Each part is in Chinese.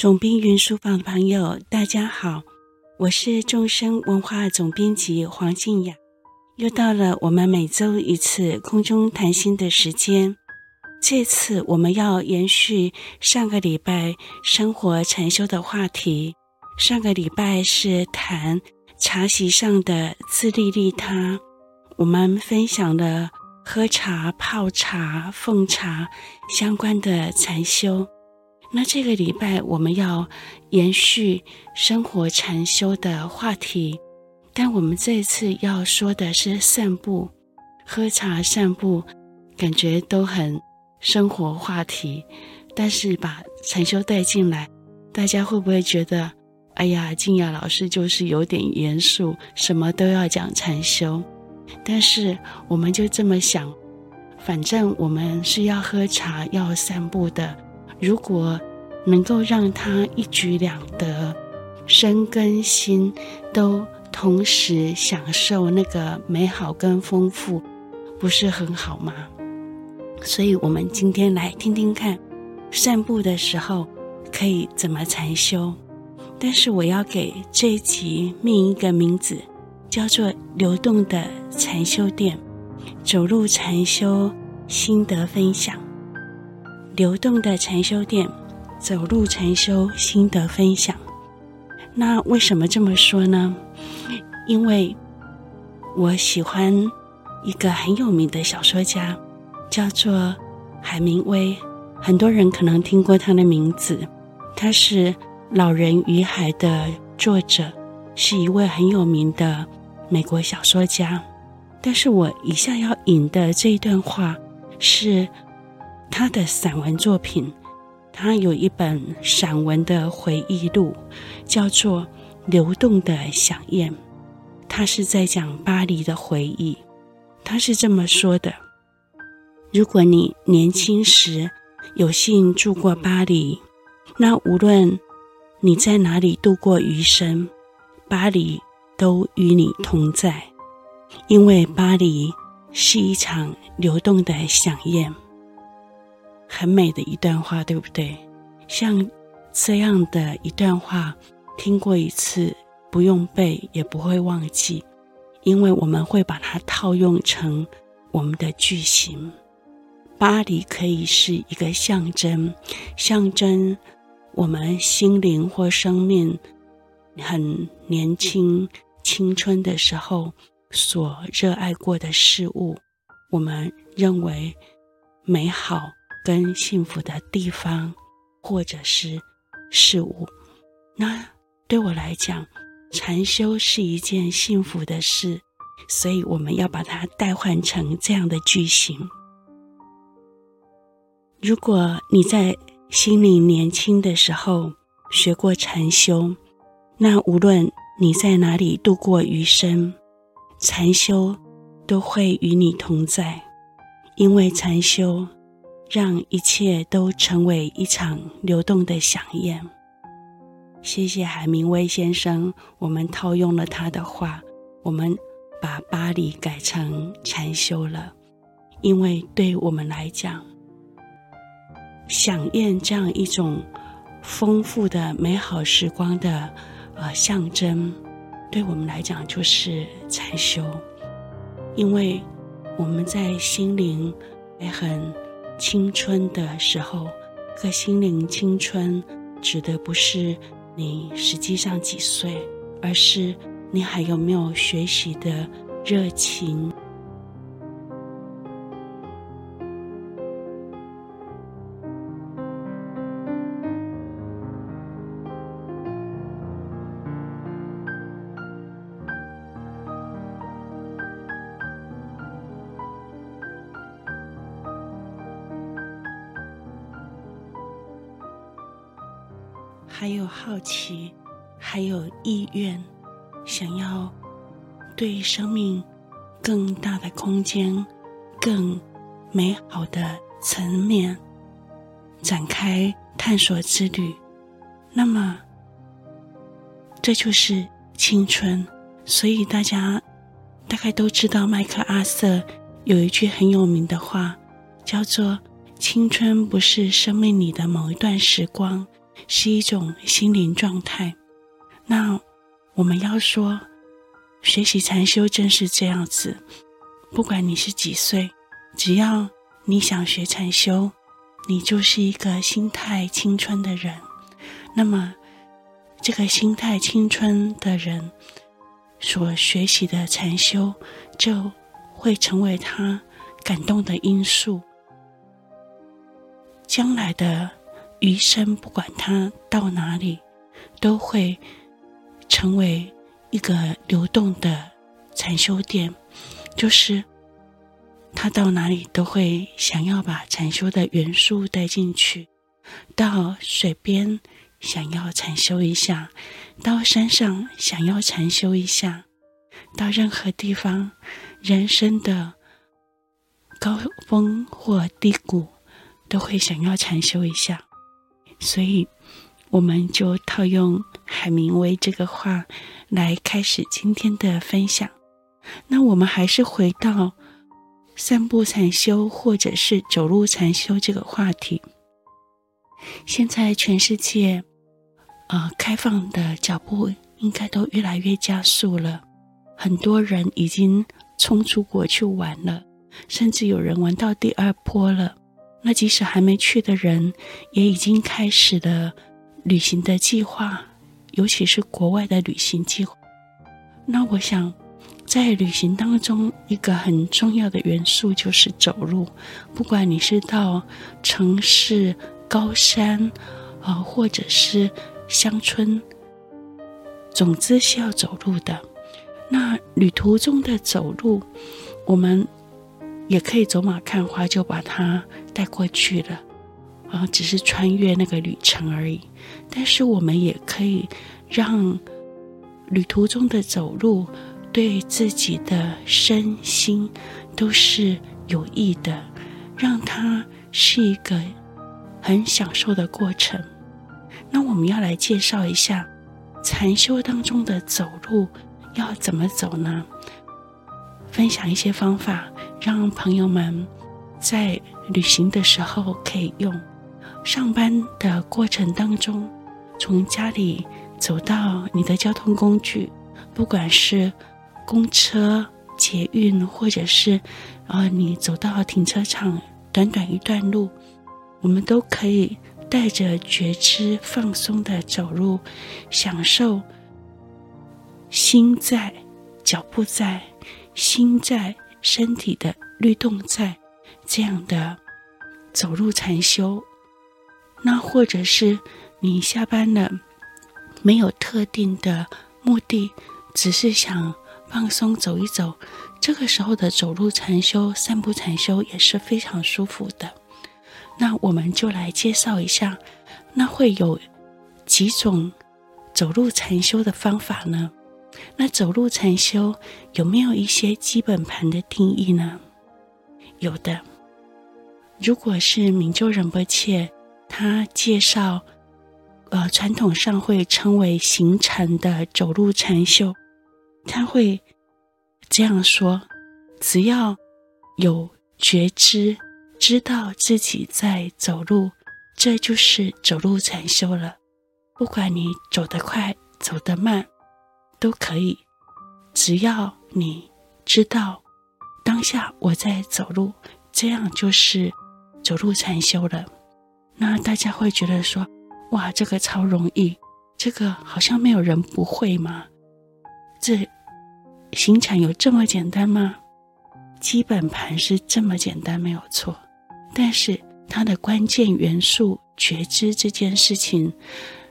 总编云书房的朋友，大家好，我是众生文化总编辑黄静雅，又到了我们每周一次空中谈心的时间。这次我们要延续上个礼拜生活禅修的话题。上个礼拜是谈茶席上的自利利他，我们分享了喝茶、泡茶、奉茶相关的禅修。那这个礼拜我们要延续生活禅修的话题，但我们这次要说的是散步、喝茶、散步，感觉都很生活话题。但是把禅修带进来，大家会不会觉得，哎呀，静雅老师就是有点严肃，什么都要讲禅修？但是我们就这么想，反正我们是要喝茶、要散步的。如果能够让他一举两得，身跟心都同时享受那个美好跟丰富，不是很好吗？所以，我们今天来听听看，散步的时候可以怎么禅修。但是，我要给这一集命一个名字，叫做“流动的禅修店”，走路禅修心得分享。流动的禅修店，走路禅修心得分享。那为什么这么说呢？因为我喜欢一个很有名的小说家，叫做海明威。很多人可能听过他的名字。他是《老人与海》的作者，是一位很有名的美国小说家。但是我以下要引的这一段话是。他的散文作品，他有一本散文的回忆录，叫做《流动的饗宴》。他是在讲巴黎的回忆。他是这么说的：如果你年轻时有幸住过巴黎，那无论你在哪里度过余生，巴黎都与你同在，因为巴黎是一场流动的饗宴。很美的一段话，对不对？像这样的一段话，听过一次不用背也不会忘记，因为我们会把它套用成我们的句型。巴黎可以是一个象征，象征我们心灵或生命很年轻、青春的时候所热爱过的事物，我们认为美好。跟幸福的地方，或者是事物，那对我来讲，禅修是一件幸福的事，所以我们要把它代换成这样的句型。如果你在心灵年轻的时候学过禅修，那无论你在哪里度过余生，禅修都会与你同在，因为禅修。让一切都成为一场流动的饗宴。谢谢海明威先生，我们套用了他的话，我们把巴黎改成禅修了，因为对我们来讲，饗宴这样一种丰富的美好时光的呃象征，对我们来讲就是禅修，因为我们在心灵也很。青春的时候，和心灵青春指的不是你实际上几岁，而是你还有没有学习的热情。还有好奇，还有意愿，想要对生命更大的空间、更美好的层面展开探索之旅。那么，这就是青春。所以大家大概都知道，麦克阿瑟有一句很有名的话，叫做“青春不是生命里的某一段时光”。是一种心灵状态。那我们要说，学习禅修正是这样子。不管你是几岁，只要你想学禅修，你就是一个心态青春的人。那么，这个心态青春的人所学习的禅修，就会成为他感动的因素。将来的余生，不管他到哪里，都会成为一个流动的禅修殿，就是他到哪里都会想要把禅修的元素带进去。到水边想要禅修一下，到山上想要禅修一下，到任何地方，人生的高峰或低谷。都会想要禅修一下，所以我们就套用海明威这个话来开始今天的分享。那我们还是回到散步禅修或者是走路禅修这个话题。现在全世界，呃，开放的脚步应该都越来越加速了，很多人已经冲出国去玩了，甚至有人玩到第二波了。那即使还没去的人，也已经开始了旅行的计划，尤其是国外的旅行计划。那我想，在旅行当中，一个很重要的元素就是走路。不管你是到城市、高山，啊，或者是乡村，总之是要走路的。那旅途中的走路，我们。也可以走马看花，就把它带过去了，啊，只是穿越那个旅程而已。但是我们也可以让旅途中的走路对自己的身心都是有益的，让它是一个很享受的过程。那我们要来介绍一下禅修当中的走路要怎么走呢？分享一些方法。让朋友们在旅行的时候可以用。上班的过程当中，从家里走到你的交通工具，不管是公车、捷运，或者是呃你走到停车场，短短一段路，我们都可以带着觉知、放松的走路，享受心在，脚步在，心在。身体的律动在这样的走路禅修，那或者是你下班了，没有特定的目的，只是想放松走一走，这个时候的走路禅修、散步禅修也是非常舒服的。那我们就来介绍一下，那会有几种走路禅修的方法呢？那走路禅修有没有一些基本盘的定义呢？有的。如果是明州仁波切，他介绍，呃，传统上会称为行禅的走路禅修，他会这样说：只要有觉知，知道自己在走路，这就是走路禅修了。不管你走得快，走得慢。都可以，只要你知道当下我在走路，这样就是走路禅修了。那大家会觉得说，哇，这个超容易，这个好像没有人不会吗？这行禅有这么简单吗？基本盘是这么简单，没有错。但是它的关键元素觉知这件事情，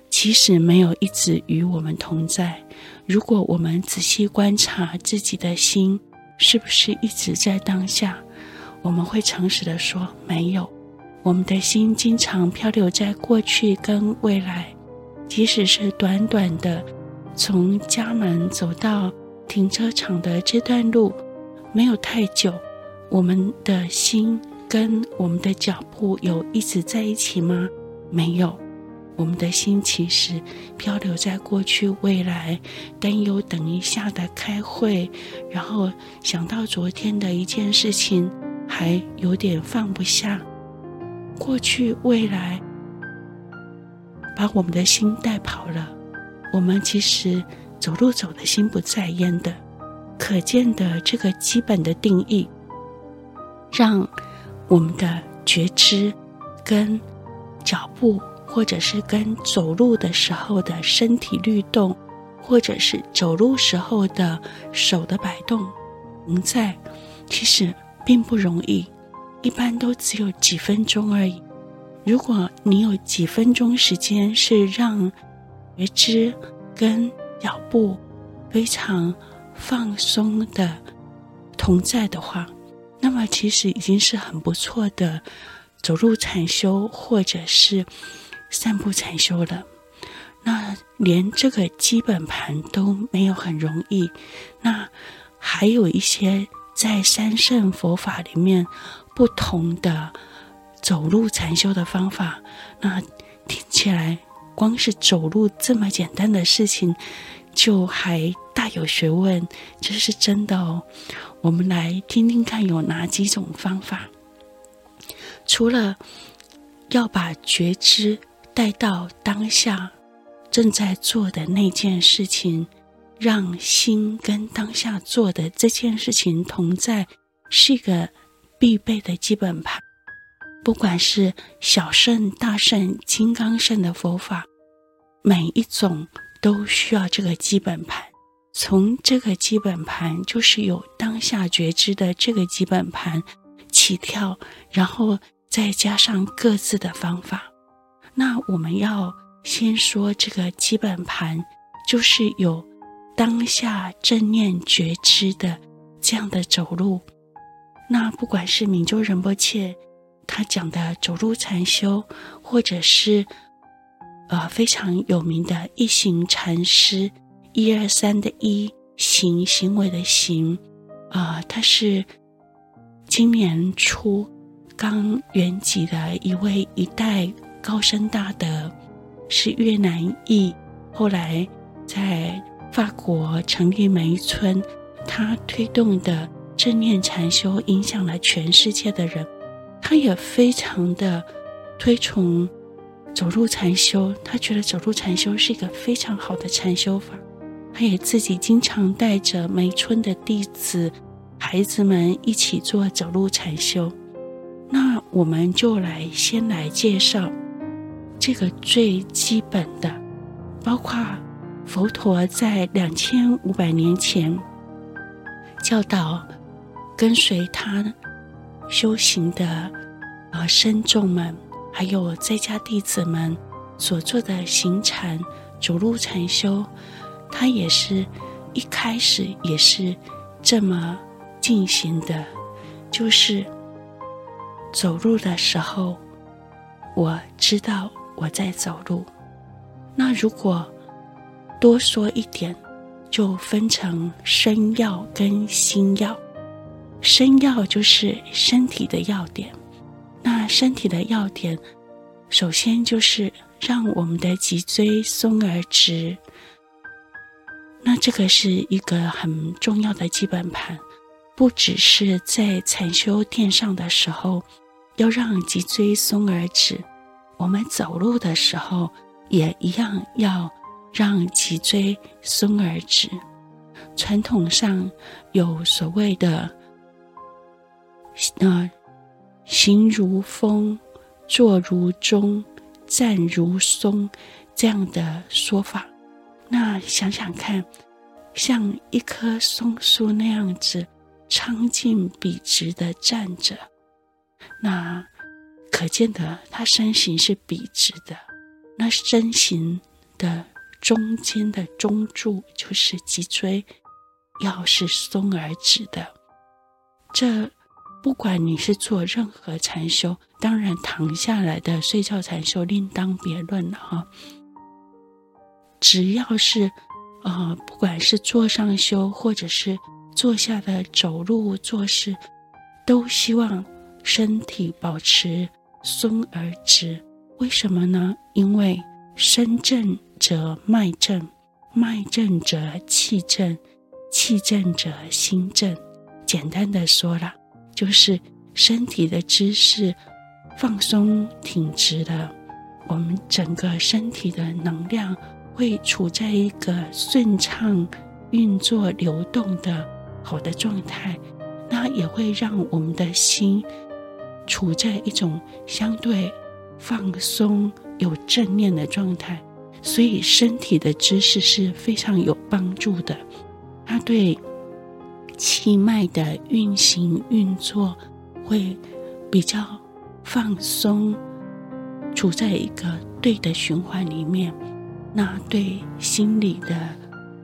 其实没有一直与我们同在。如果我们仔细观察自己的心，是不是一直在当下？我们会诚实的说，没有。我们的心经常漂流在过去跟未来，即使是短短的从家门走到停车场的这段路，没有太久，我们的心跟我们的脚步有一直在一起吗？没有。我们的心其实漂流在过去、未来，担忧等一下的开会，然后想到昨天的一件事情，还有点放不下。过去、未来把我们的心带跑了，我们其实走路走的心不在焉的。可见的这个基本的定义，让我们的觉知跟脚步，或者是跟走路的时候的身体律动，或者是走路时候的手的摆动，同在，其实并不容易，一般都只有几分钟而已。如果你有几分钟时间是让觉知跟脚步非常放松的同在的话，那么其实已经是很不错的走路禅修或者是散步禅修了。那连这个基本盘都没有很容易，那还有一些在三圣佛法里面不同的。走路禅修的方法，那听起来光是走路这么简单的事情，就还大有学问，这是真的哦。我们来听听看有哪几种方法。除了要把觉知带到当下正在做的那件事情，让心跟当下做的这件事情同在，是一个必备的基本盘。不管是小乘、大乘、金刚乘的佛法，每一种都需要这个基本盘。从这个基本盘，就是有当下觉知的这个基本盘起跳，然后再加上各自的方法。那我们要先说这个基本盘，就是有当下正念觉知的这样的走路。那不管是明州仁波切。他讲的走路禅修，或者是呃非常有名的一行禅师，一二三的一行行为的行，啊、他是今年初刚圆寂的一位一代高僧大德，是越南裔，后来在法国成立梅村，他推动的正念禅修影响了全世界的人。他也非常的推崇走路禅修，他觉得走路禅修是一个非常好的禅修法。他也自己经常带着梅村的弟子、孩子们一起做走路禅修。那我们就来先来介绍这个最基本的，包括佛陀在两千五百年前教导跟随他。修行的呃僧众们，还有在家弟子们所做的行禅、走路禅修，他也是一开始也是这么进行的，就是走路的时候，我知道我在走路。那如果多说一点，就分成身要跟心要。身要就是身体的要点，那身体的要点，首先就是让我们的脊椎松而直。那这个是一个很重要的基本盘，不只是在禅修垫上的时候要让脊椎松而直，我们走路的时候也一样要让脊椎松而直。传统上有所谓的。那行如风，坐如钟，站如松，这样的说法。那想想看，像一棵松树那样子苍劲笔直的站着，那可见的他身形是笔直的。那身形的中间的中柱就是脊椎，要是松而直的，这。不管你是做任何禅修，当然躺下来的睡觉禅修另当别论了哈。只要是，呃，不管是坐上修，或者是坐下的走路做事，都希望身体保持松而直。为什么呢？因为身正则脉正，脉正则气正，气正则心正。简单的说了。就是身体的姿势放松挺直了，我们整个身体的能量会处在一个顺畅运作、流动的好的状态，那也会让我们的心处在一种相对放松、有正念的状态。所以，身体的姿势是非常有帮助的，它对气脉的运行运作会比较放松，处在一个对的循环里面，那对心理的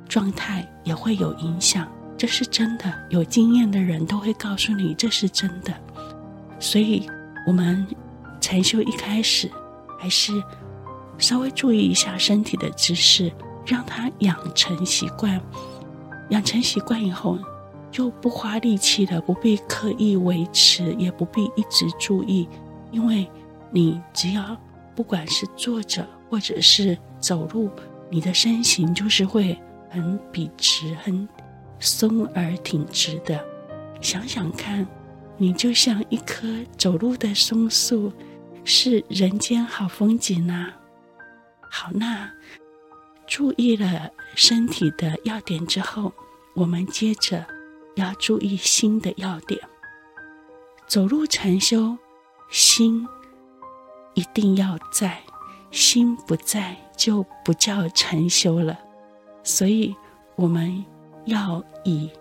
状态也会有影响。这是真的，有经验的人都会告诉你这是真的。所以，我们禅修一开始还是。稍微注意一下身体的姿势，让它养成习惯。养成习惯以后，就不花力气了，不必刻意维持，也不必一直注意，因为你只要不管是坐着或者是走路，你的身形就是会很笔直、很松而挺直的。想想看，你就像一棵走路的松树，是人间好风景啊！好，那注意了身体的要点之后，我们接着要注意心的要点。走路禅修，心一定要在，心不在就不叫禅修了。所以，我们要以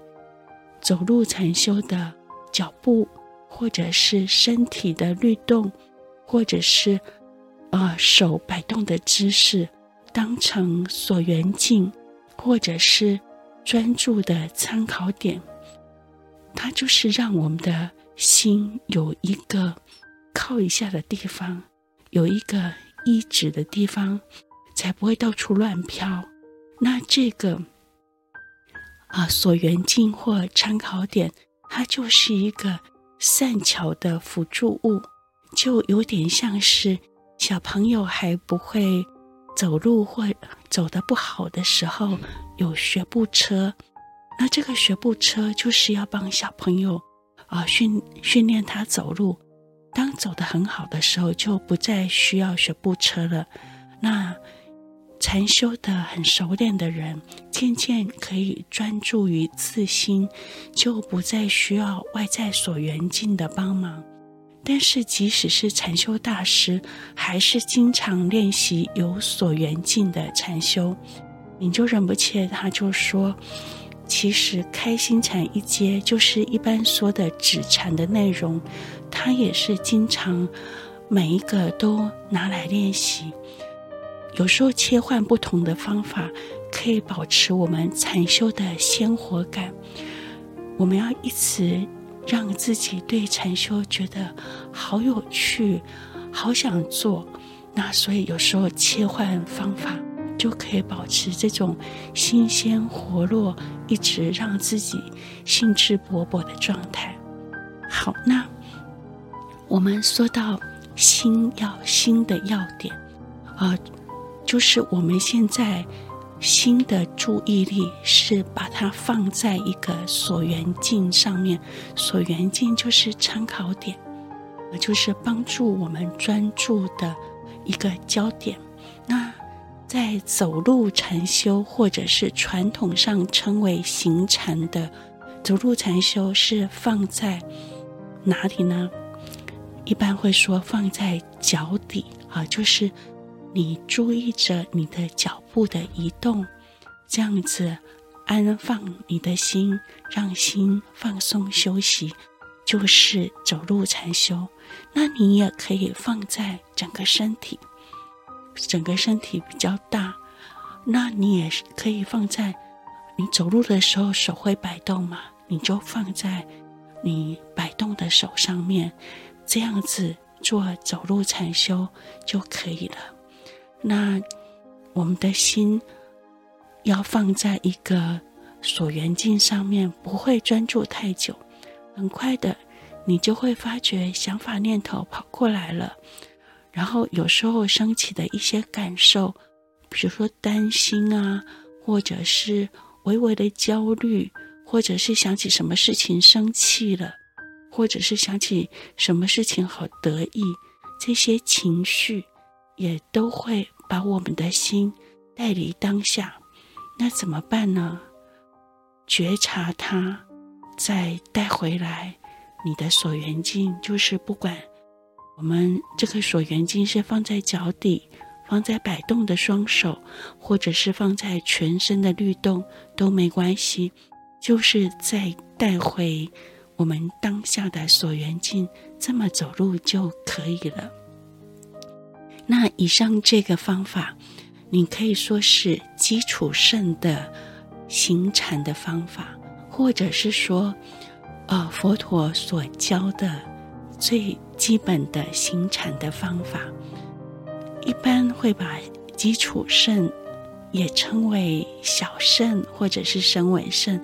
走路禅修的脚步，或者是身体的律动，或者是。啊，手摆动的姿势当成所缘境，或者是专注的参考点，它就是让我们的心有一个靠一下的地方，有一个依止的地方，才不会到处乱飘。那这个啊，所缘境或参考点，它就是一个善巧的辅助物，就有点像是。小朋友还不会走路或走得不好的时候，有学步车。那这个学步车就是要帮小朋友啊训训练他走路。当走得很好的时候，就不再需要学步车了。那禅修的很熟练的人，渐渐可以专注于自心，就不再需要外在所缘境的帮忙。但是，即使是禅修大师，还是经常练习有所缘境的禅修。你就忍不切他就说，其实开心禅一阶就是一般说的止禅的内容，他也是经常每一个都拿来练习。有时候切换不同的方法，可以保持我们禅修的鲜活感。我们要一直。让自己对禅修觉得好有趣，好想做。那所以有时候切换方法，就可以保持这种新鲜活络，一直让自己兴致勃勃的状态。好，那我们说到心要心的要点，啊、就是我们现在。心的注意力是把它放在一个所缘境上面，所缘境就是参考点，就是帮助我们专注的一个焦点。那在走路禅修，或者是传统上称为行禅的走路禅修，是放在哪里呢？一般会说放在脚底啊，就是。你注意着你的脚步的移动，这样子安放你的心，让心放松休息，就是走路禅修。那你也可以放在整个身体，整个身体比较大，那你也可以放在你走路的时候手会摆动嘛，你就放在你摆动的手上面，这样子做走路禅修就可以了。那我们的心要放在一个所缘境上面，不会专注太久。很快的，你就会发觉想法念头跑过来了，然后有时候升起的一些感受，比如说担心啊，或者是微微的焦虑，或者是想起什么事情生气了，或者是想起什么事情好得意，这些情绪。也都会把我们的心带离当下。那怎么办呢？觉察它，再带回来。你的所缘境就是不管我们这个所缘境是放在脚底，放在摆动的双手，或者是放在全身的律动都没关系，就是再带回我们当下的所缘境，这么走路就可以了。那以上这个方法，你可以说是基础肾的行禅的方法，或者是说。呃，佛陀所教的最基本的行禅的方法，一般会把基础肾也称为小肾或者是声闻圣。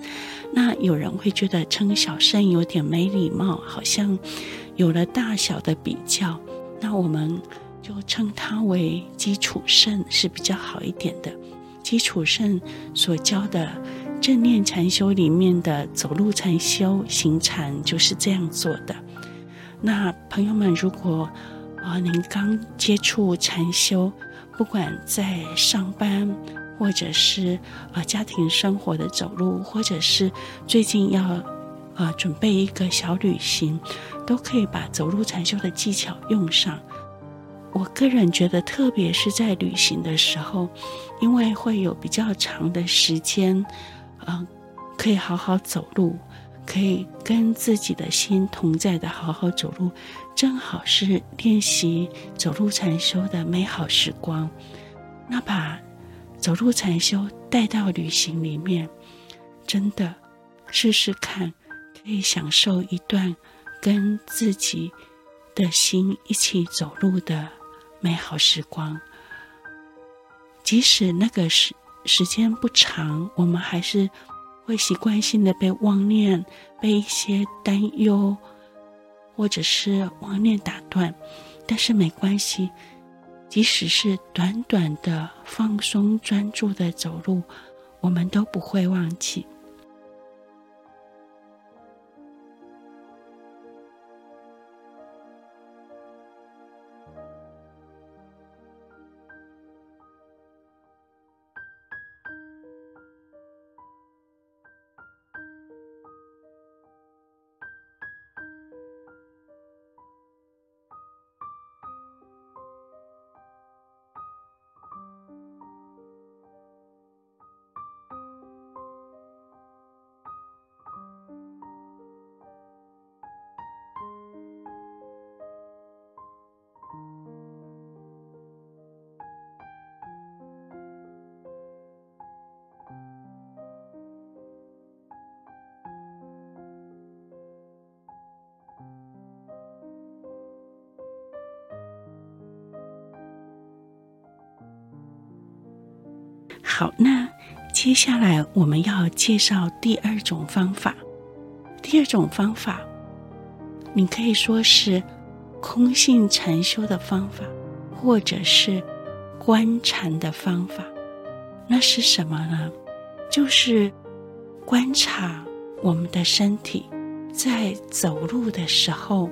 那有人会觉得称小肾有点没礼貌，好像有了大小的比较。那我们就称它为基础圣是比较好一点的。基础圣所教的。正念禅修里面的走路禅修行禅就是这样做的。那朋友们，如果啊、您刚接触禅修，不管在上班，或者是啊、家庭生活的走路，或者是最近要啊、准备一个小旅行，都可以把走路禅修的技巧用上。我个人觉得，特别是在旅行的时候，因为会有比较长的时间。嗯，可以好好走路，可以跟自己的心同在的好好走路，正好是练习走路禅修的美好时光。那把走路禅修带到旅行里面，真的试试看，可以享受一段跟自己的心一起走路的美好时光。即使那个时。时间不长，我们还是会习惯性的被妄念、被一些担忧，或者是妄念打断。但是没关系，即使是短短的放松、专注的走路，我们都不会忘记。好，那接下来我们要介绍第二种方法。第二种方法，你可以说是空性禅修的方法，或者是观禅的方法。那是什么呢？就是观察我们的身体，在走路的时候，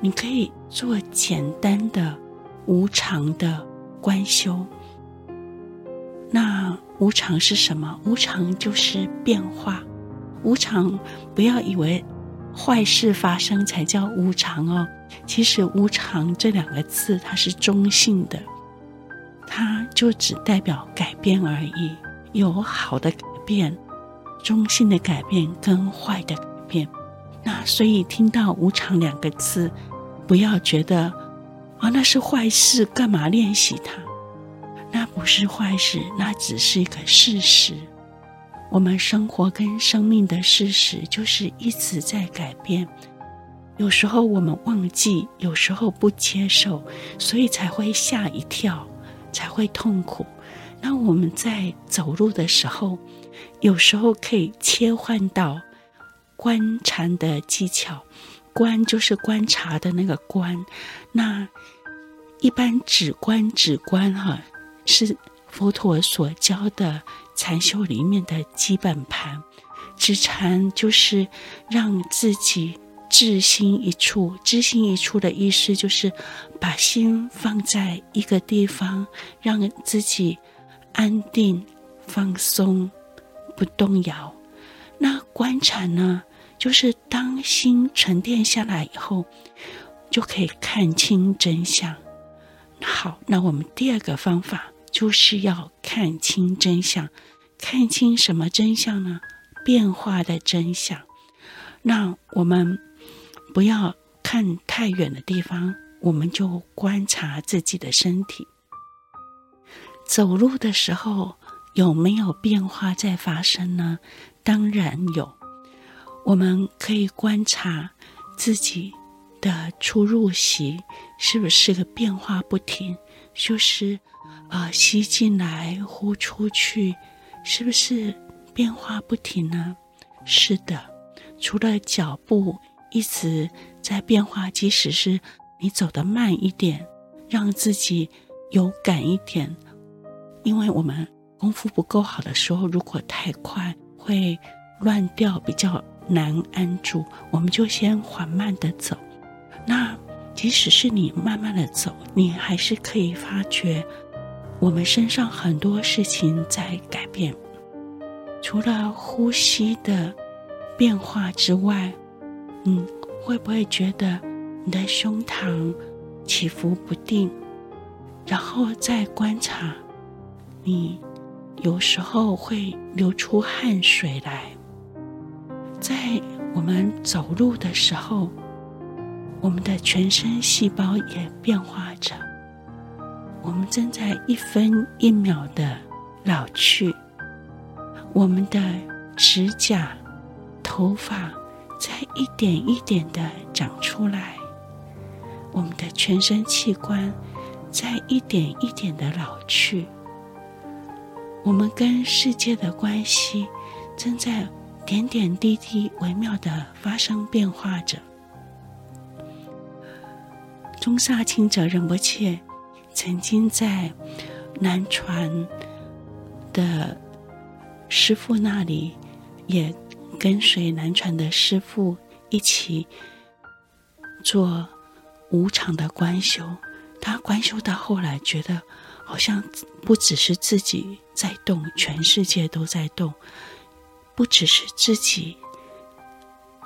你可以做简单的无常的观修。那无常是什么？无常就是变化。无常，不要以为坏事发生才叫无常哦。其实“无常”这两个字它是中性的，它就只代表改变而已。有好的改变、中性的改变跟坏的改变。那所以听到“无常”两个字，不要觉得啊，那是坏事，干嘛练习它？不是坏事，那只是一个事实。我们生活跟生命的事实就是一直在改变。有时候我们忘记，有时候不接受，所以才会吓一跳，才会痛苦。那我们在走路的时候，有时候可以切换到观察的技巧。观就是观察的那个观。那一般只观，只观哈。是佛陀所教的禅修里面的基本盘，止禅就是让自己置心一处。置心一处的意思就是把心放在一个地方，让自己安定、放松、不动摇。那观察呢，就是当心沉淀下来以后，就可以看清真相。好，那我们第二个方法就是要看清真相。看清什么真相呢？变化的真相。那我们不要看太远的地方，我们就观察自己的身体。走路的时候有没有变化在发生呢？当然有。我们可以观察自己的出入息是不是个变化不停，就是啊、吸进来，呼出去。是不是变化不停呢？是的，除了脚步一直在变化，即使是你走得慢一点，让自己有感一点。因为我们功夫不够好的时候，如果太快会乱掉，比较难安住。我们就先缓慢地走。那即使是你慢慢地走，你还是可以发觉。我们身上很多事情在改变，除了呼吸的变化之外，嗯，会不会觉得你的胸膛起伏不定？然后再观察，你有时候会流出汗水来。在我们走路的时候，我们的全身细胞也变化着。我们正在一分一秒的老去，我们的指甲、头发在一点一点的长出来，我们的全身器官在一点一点的老去，我们跟世界的关系正在点点滴滴微妙的发生变化着。宗萨钦哲仁波切。曾经在南传的师父那里，也跟随南传的师父一起做无常的观修。他观修到后来，觉得好像不只是自己在动，全世界都在动；不只是自己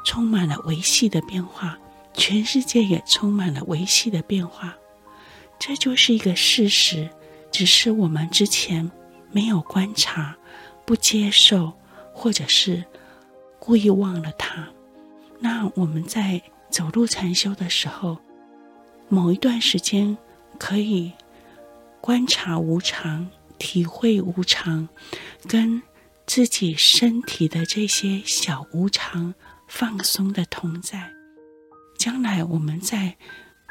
充满了维系的变化，全世界也充满了维系的变化。这就是一个事实，只是我们之前没有观察、不接受，或者是故意忘了它。那我们在走路禅修的时候，某一段时间可以观察无常、体会无常，跟自己身体的这些小无常放松的同在。将来我们在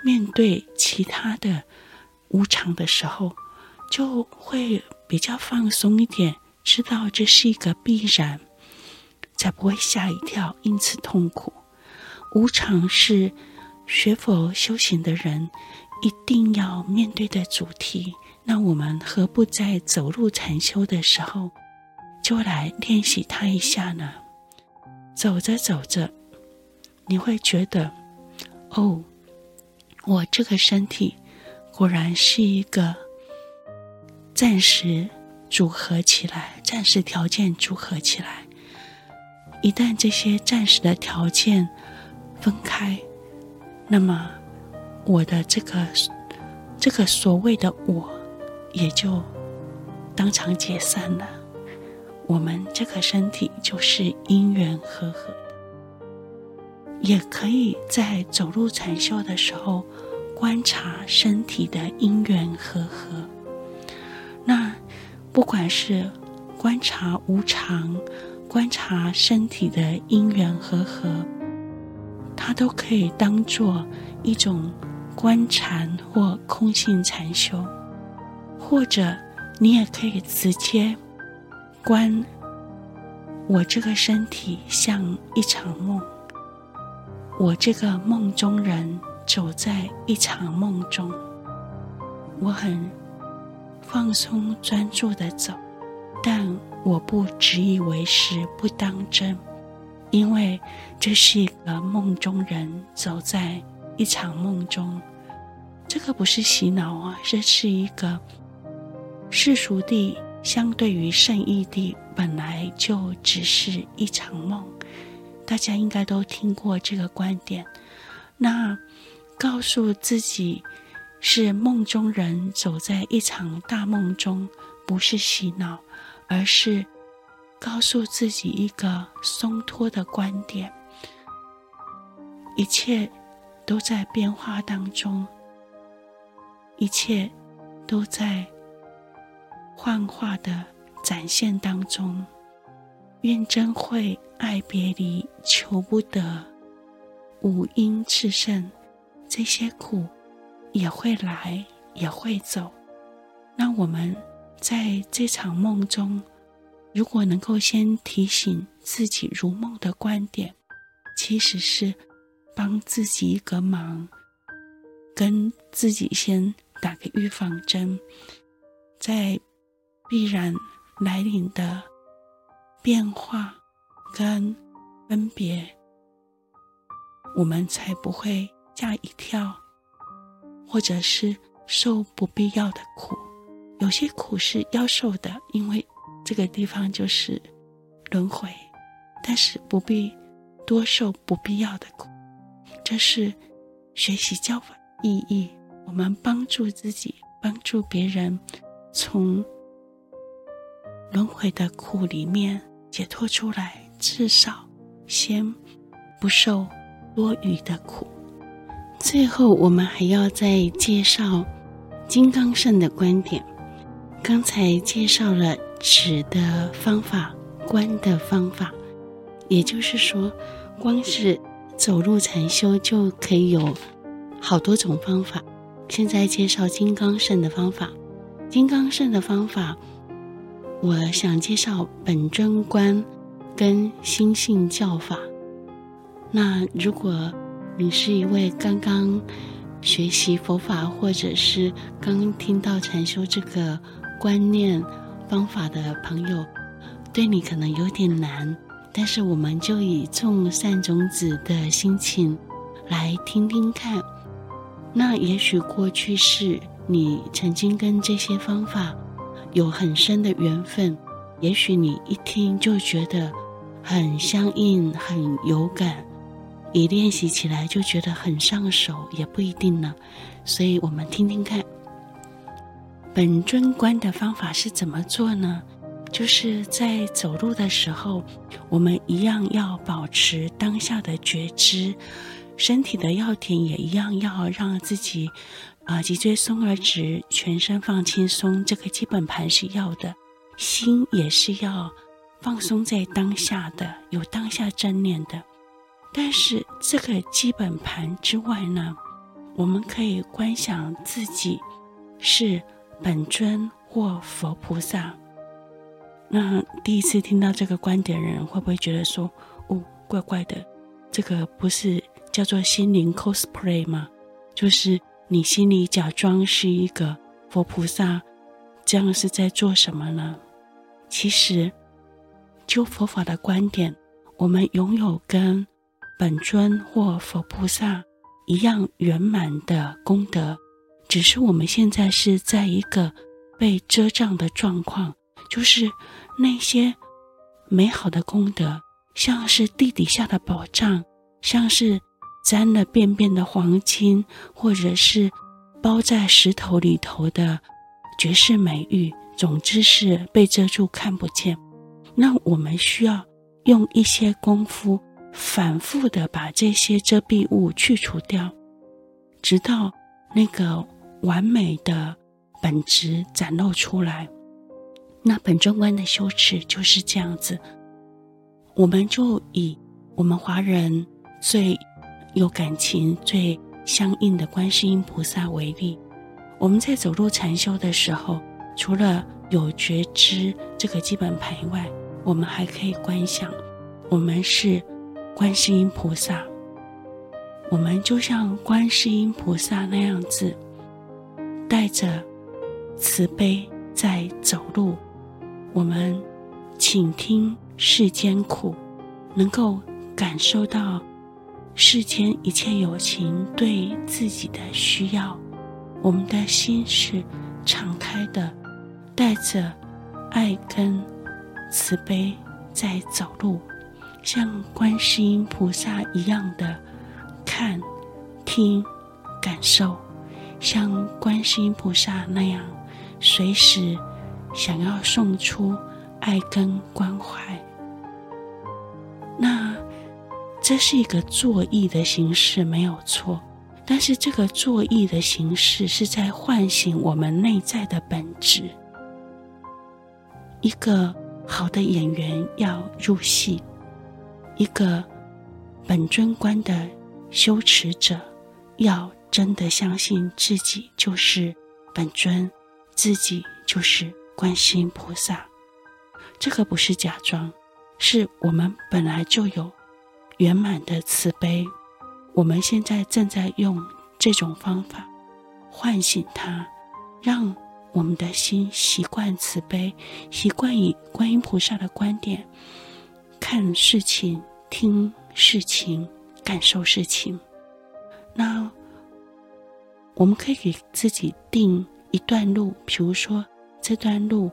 面对其他的无常的时候，就会比较放松一点，知道这是一个必然，才不会吓一跳，因此痛苦。无常是学佛修行的人一定要面对的主题。那我们何不在走路禅修的时候，就来练习它一下呢？走着走着，你会觉得，哦。我这个身体果然是一个暂时组合起来，暂时条件组合起来。一旦这些暂时的条件分开，那么我的这个这个所谓的我也就当场解散了。我们这个身体就是因缘和合。也可以在走路禅修的时候观察身体的因缘和合。那不管是观察无常，观察身体的因缘和合，它都可以当做一种观禅或空性禅修，或者你也可以直接观我这个身体像一场梦。我这个梦中人走在一场梦中，我很放松专注地走，但我不执以为实，不当真。因为这是一个梦中人走在一场梦中，这个不是洗脑啊，这是一个世俗地相对于圣义谛本来就只是一场梦，大家应该都听过这个观点。那告诉自己是梦中人走在一场大梦中，不是洗脑，而是。告诉自己一个松脱的观点，一切都在变化当中，一切都在幻化的展现当中。愿真会爱别离，求不得，五阴炽盛，这些苦也会来，也会走。那我们在这场梦中。如果能够先提醒自己如梦的观点，其实是帮自己一个忙，跟自己先打个预防针，在必然来临的变化跟分别，我们才不会吓一跳，或者是受不必要的苦。有些苦是要受的，因为。这个地方就是轮回，但是不必多受不必要的苦。这是学习教法意义。我们帮助自己，帮助别人，从轮回的苦里面解脱出来，至少先不受多余的苦。最后，我们还要再介绍金刚乘的观点。刚才介绍了。止的方法，观的方法，也就是说，光是走路禅修就可以有好多种方法。现在介绍金刚乘的方法，金刚乘的方法，我想介绍本尊观跟心性教法。那如果你是一位刚刚学习佛法，或者是刚听到禅修这个观念。方法的朋友，对你可能有点难，但是我们就以种善种子的心情来听听看。那也许过去是你曾经跟这些方法有很深的缘分，也许你一听就觉得很相应、很有感，一练习起来就觉得很上手，也不一定呢。所以我们听听看。本尊观的方法是怎么做呢？就是在走路的时候，我们一样要保持当下的觉知，身体的要点也一样要让自己，啊、脊椎松而直，全身放轻松，这个基本盘是要的。心也是要放松在当下的，有当下正念的。但是这个基本盘之外呢，我们可以观想自己是。本尊或佛菩萨，那第一次听到这个观点的人会不会觉得说：“哦，怪怪的，这个不是叫做心灵 cosplay 吗？就是你心里假装是一个佛菩萨，这样是在做什么呢？”其实，就佛法的观点，我们拥有跟本尊或佛菩萨一样圆满的功德。只是我们现在是在一个被遮障的状况，就是那些美好的功德，像是地底下的宝藏，像是沾了便便的黄金，或者是包在石头里头的绝世美玉，总之是被遮住看不见。那我们需要用一些功夫，反复的把这些遮蔽物去除掉，直到那个。完美的本质展露出来，那本尊观的修持就是这样子。我们就以我们华人最有感情、最相应的观世音菩萨为例。我们在走路禅修的时候，除了有觉知这个基本盘外，我们还可以观想，我们是观世音菩萨。我们就像观世音菩萨那样子。带着慈悲在走路，我们倾听世间苦，能够感受到世间一切有情对自己的需要，我们的心是敞开的，带着爱跟慈悲在走路，像观世音菩萨一样的看、听、感受，像观世音菩萨那样随时想要送出爱跟关怀。那这是一个作意的形式，没有错。但是这个作意的形式是在唤醒我们内在的本质。一个好的演员要入戏，一个本尊观的修持者要真的相信自己就是本尊，自己就是观世音菩萨。这个不是假装。是我们本来就有圆满的慈悲，我们现在正在用这种方法唤醒它，让我们的心习惯慈悲，习惯以观音菩萨的观点看事情、听事情、感受事情。那我们可以给自己定一段路，比如说这段路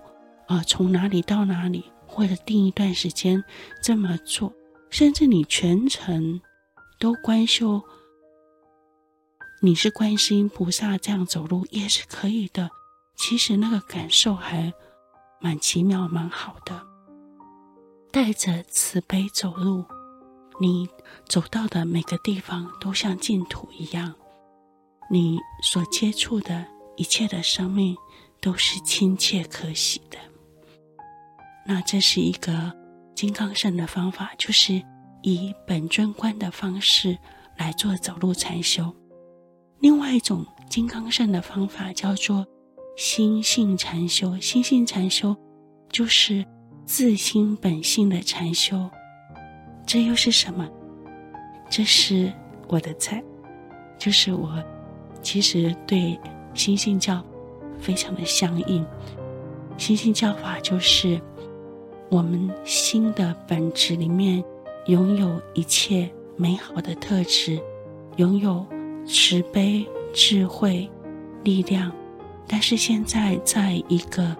啊，从哪里到哪里。或者定一段时间这么做，甚至你全程都观修，你是观世音菩萨这样走路也是可以的。其实那个感受还蛮奇妙、蛮好的。带着慈悲走路，你走到的每个地方都像净土一样，你所接触的一切的生命都是亲切可喜的。那这是一个金刚乘的方法，就是以本尊观的方式来做走路禅修。另外一种金刚乘的方法叫做心性禅修，心性禅修就是自心本性的禅修。这又是什么？这是我的菜，就是我其实对心性教非常的相应。心性教法就是。我们心的本质里面拥有一切美好的特质，拥有慈悲、智慧、力量，但是现在在一个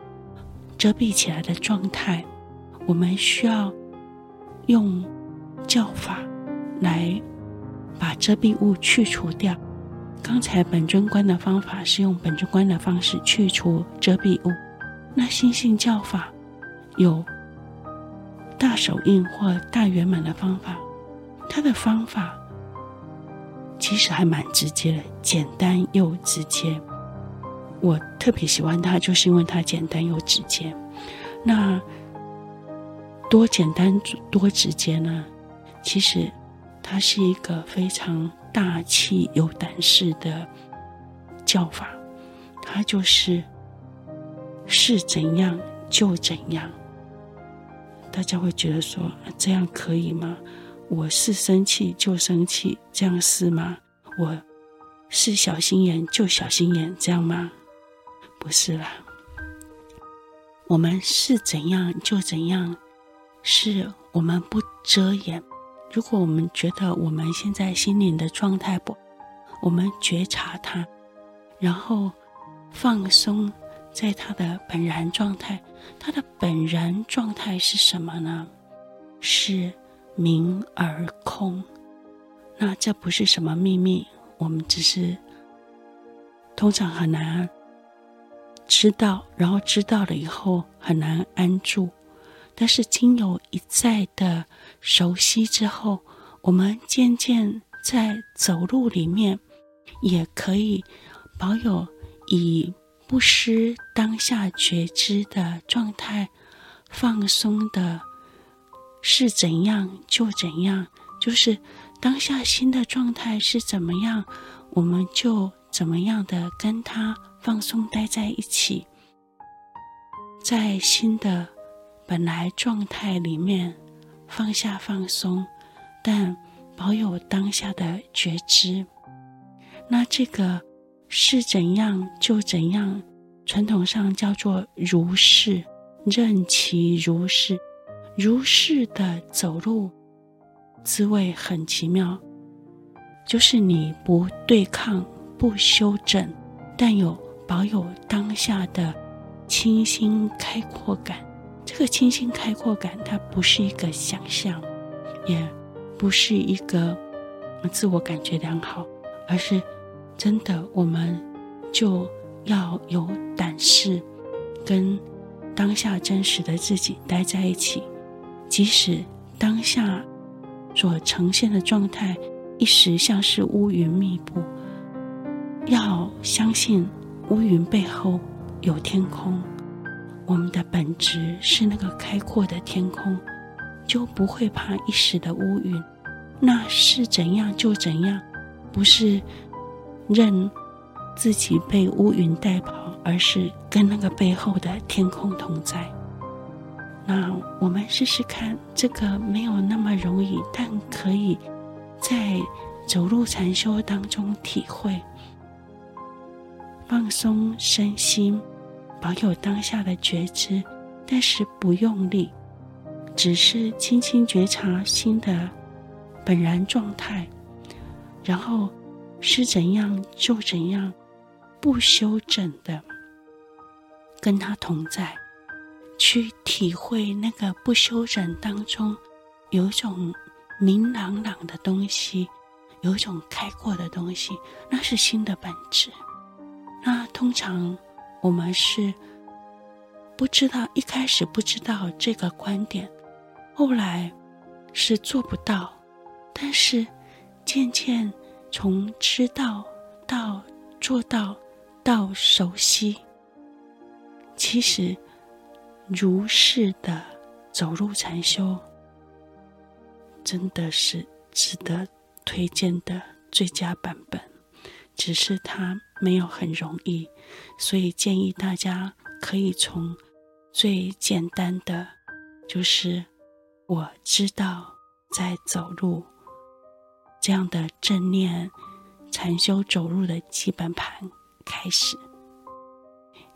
遮蔽起来的状态，我们需要用教法来把遮蔽物去除掉。刚才本尊观的方法是用本尊观的方式去除遮蔽物，那心性教法有。大手印或大圆满的方法，它的方法其实还蛮直接的，简单又直接。我特别喜欢它，就是因为它简单又直接。那多简单多直接呢？其实它是一个非常大气有胆识的教法，它就是是怎样就怎样。大家会觉得说，这样可以吗？我是生气就生气，这样是吗？我是小心眼就小心眼，这样吗？不是啦。我们是怎样就怎样，是我们不遮掩。如果我们觉得我们现在心灵的状态不，我们觉察它，然后放松。在他的本然状态，他的本然状态是什么呢？是明而空。那这不是什么秘密，我们只是通常很难知道，然后知道了以后很难安住。但是经由一再的熟悉之后，我们渐渐在走路里面也可以保有以。不失当下觉知的状态，放松的，是怎样就怎样，就是当下心的状态是怎么样，我们就怎么样的跟他放松待在一起，在心的本来状态里面放下放松，但保有当下的觉知，那这个。是怎样就怎样，传统上叫做如是，任其如是，如是的走路，滋味很奇妙，就是你不对抗、不修正，但有保有当下的清新开阔感。这个清新开阔感，它不是一个想象，也不是一个自我感觉良好，而是真的，我们就要有胆识，跟当下真实的自己待在一起，即使当下。所呈现的状态，一时像是乌云密布。要相信乌云背后有天空，我们的本质是那个开阔的天空，就不会怕一时的乌云。那是怎样就怎样，不是任自己被乌云带跑，而是跟那个背后的天空同在。那我们试试看，这个没有那么容易，但可以在走路禅修当中体会，放松身心，保有当下的觉知，但是不用力，只是轻轻觉察心的本然状态，然后是怎样就怎样，不修整的跟他同在。去体会那个不修整当中，有一种明朗朗的东西，有一种开阔的东西，那是心的本质。那通常我们是不知道，一开始不知道这个观点，后来是做不到，但是渐渐从知道到做到到熟悉，其实。如是的走路禅修，真的是值得推荐的最佳版本。只是它没有很容易，所以建议大家可以从最简单的，就是我知道在走路这样的正念禅修走路的基本盘开始。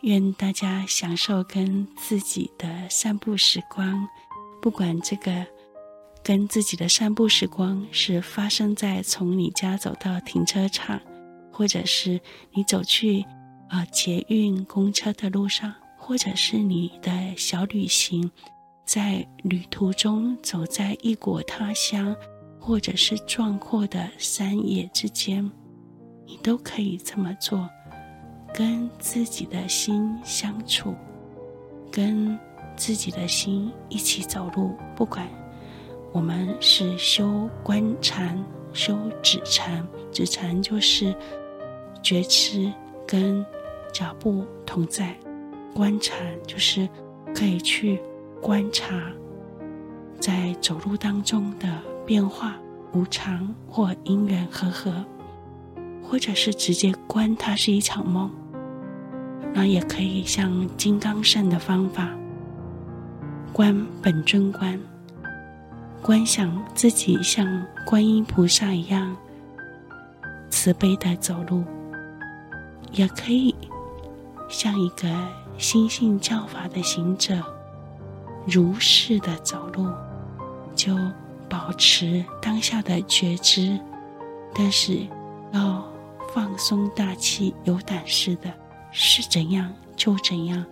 愿大家享受跟自己的散步时光，不管这个跟自己的散步时光是发生在从你家走到停车场，或者是你走去啊、捷运公车的路上，或者是你的小旅行，在旅途中走在异国他乡，或者是壮阔的山野之间，你都可以这么做。跟自己的心相处，跟自己的心一起走路。不管我们是修观禅、修止禅，止禅就是觉知跟脚步同在；观禅就是可以去观察在走路当中的变化、无常或因缘和合，或者是直接观它是一场梦。那也可以像金刚乘的方法，观本尊观，观想自己像观音菩萨一样慈悲的走路，也可以像一个心性教法的行者，如是的走路，就保持当下的觉知，但是要放松大气，有胆识的。是怎样就怎样，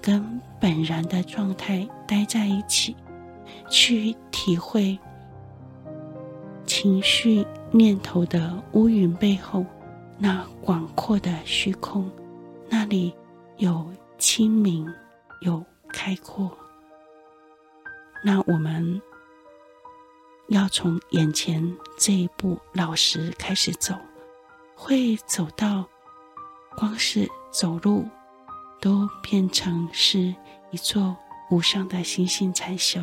跟本然的状态待在一起，去体会情绪念头的乌云背后那广阔的虚空，那里有清明，有开阔。那我们要从眼前这一步老实开始走，会走到光是。走路都变成是一座无上的星星禅修，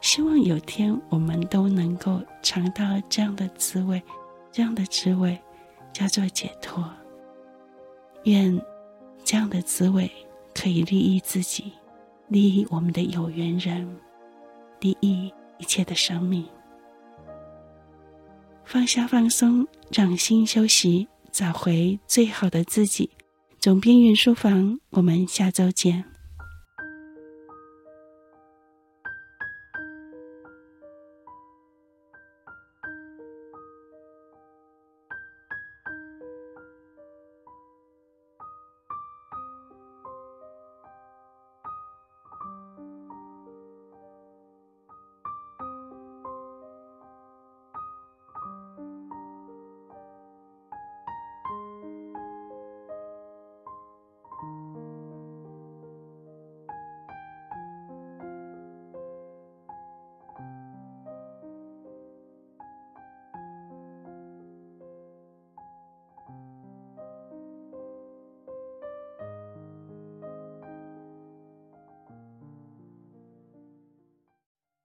希望有天我们都能够尝到这样的滋味，这样的滋味叫做解脱。愿这样的滋味可以利益自己，利益我们的有缘人，利益一切的生命。放下放松，让心休息，找回最好的自己。总编云书房，我们下周见。